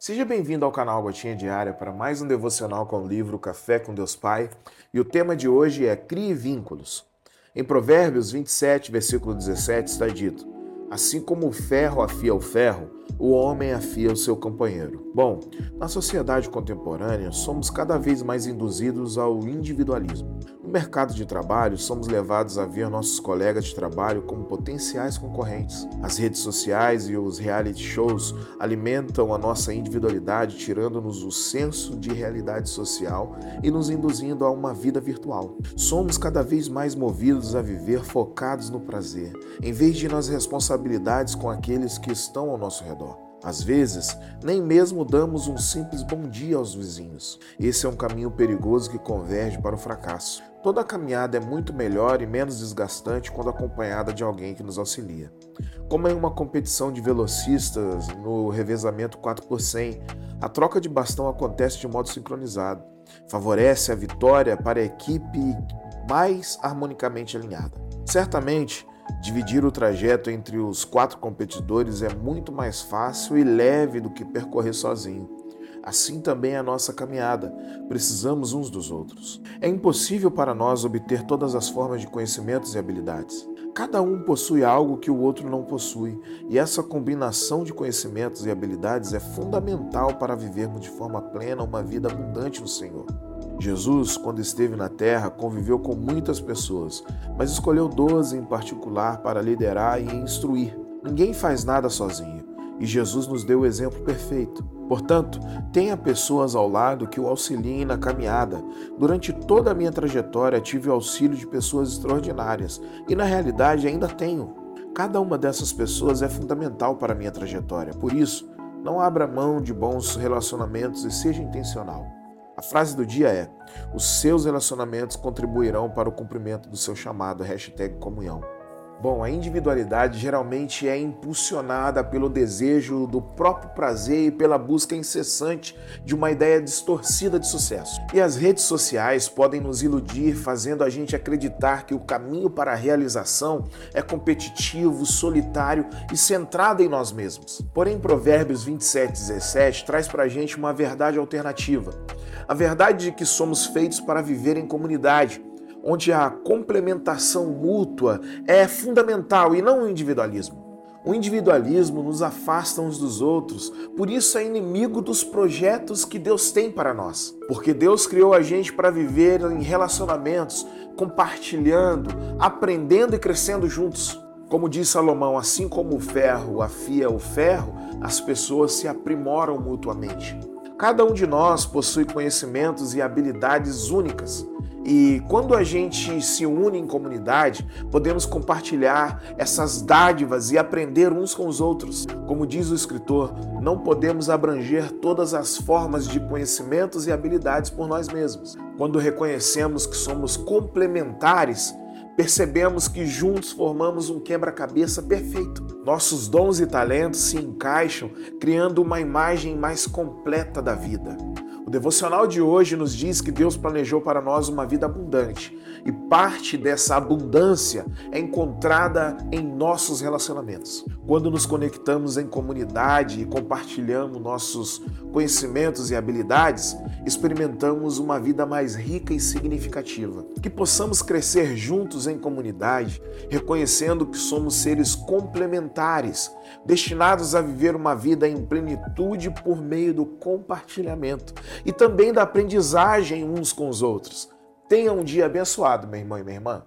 Seja bem-vindo ao canal Gotinha Diária para mais um devocional com o livro Café com Deus Pai. E o tema de hoje é Crie Vínculos. Em Provérbios 27, versículo 17, está dito: Assim como o ferro afia o ferro, o homem afia o seu companheiro. Bom, na sociedade contemporânea, somos cada vez mais induzidos ao individualismo. No mercado de trabalho, somos levados a ver nossos colegas de trabalho como potenciais concorrentes. As redes sociais e os reality shows alimentam a nossa individualidade, tirando-nos o senso de realidade social e nos induzindo a uma vida virtual. Somos cada vez mais movidos a viver focados no prazer, em vez de nas responsabilidades com aqueles que estão ao nosso redor. Às vezes, nem mesmo damos um simples bom dia aos vizinhos. Esse é um caminho perigoso que converge para o fracasso. Toda caminhada é muito melhor e menos desgastante quando acompanhada de alguém que nos auxilia. Como em uma competição de velocistas no revezamento 4 por 100, a troca de bastão acontece de modo sincronizado. Favorece a vitória para a equipe mais harmonicamente alinhada. Certamente, Dividir o trajeto entre os quatro competidores é muito mais fácil e leve do que percorrer sozinho. Assim também é a nossa caminhada. Precisamos uns dos outros. É impossível para nós obter todas as formas de conhecimentos e habilidades. Cada um possui algo que o outro não possui, e essa combinação de conhecimentos e habilidades é fundamental para vivermos de forma plena uma vida abundante no Senhor. Jesus, quando esteve na terra, conviveu com muitas pessoas, mas escolheu doze em particular para liderar e instruir. Ninguém faz nada sozinho, e Jesus nos deu o exemplo perfeito. Portanto, tenha pessoas ao lado que o auxiliem na caminhada. Durante toda a minha trajetória, tive o auxílio de pessoas extraordinárias, e na realidade ainda tenho. Cada uma dessas pessoas é fundamental para a minha trajetória. Por isso, não abra mão de bons relacionamentos e seja intencional. A frase do dia é: os seus relacionamentos contribuirão para o cumprimento do seu chamado. Comunhão. Bom, a individualidade geralmente é impulsionada pelo desejo do próprio prazer e pela busca incessante de uma ideia distorcida de sucesso. E as redes sociais podem nos iludir, fazendo a gente acreditar que o caminho para a realização é competitivo, solitário e centrado em nós mesmos. Porém, Provérbios 27, 17 traz para a gente uma verdade alternativa. A verdade de que somos feitos para viver em comunidade onde a complementação mútua é fundamental e não o individualismo. O individualismo nos afasta uns dos outros, por isso é inimigo dos projetos que Deus tem para nós. Porque Deus criou a gente para viver em relacionamentos, compartilhando, aprendendo e crescendo juntos. Como diz Salomão, assim como o ferro afia o ferro, as pessoas se aprimoram mutuamente. Cada um de nós possui conhecimentos e habilidades únicas. E quando a gente se une em comunidade, podemos compartilhar essas dádivas e aprender uns com os outros. Como diz o escritor, não podemos abranger todas as formas de conhecimentos e habilidades por nós mesmos. Quando reconhecemos que somos complementares, percebemos que juntos formamos um quebra-cabeça perfeito. Nossos dons e talentos se encaixam, criando uma imagem mais completa da vida. O devocional de hoje nos diz que Deus planejou para nós uma vida abundante e parte dessa abundância é encontrada em nossos relacionamentos. Quando nos conectamos em comunidade e compartilhamos nossos conhecimentos e habilidades, experimentamos uma vida mais rica e significativa. Que possamos crescer juntos em comunidade, reconhecendo que somos seres complementares, destinados a viver uma vida em plenitude por meio do compartilhamento e também da aprendizagem uns com os outros. Tenha um dia abençoado, meu irmão e minha irmã.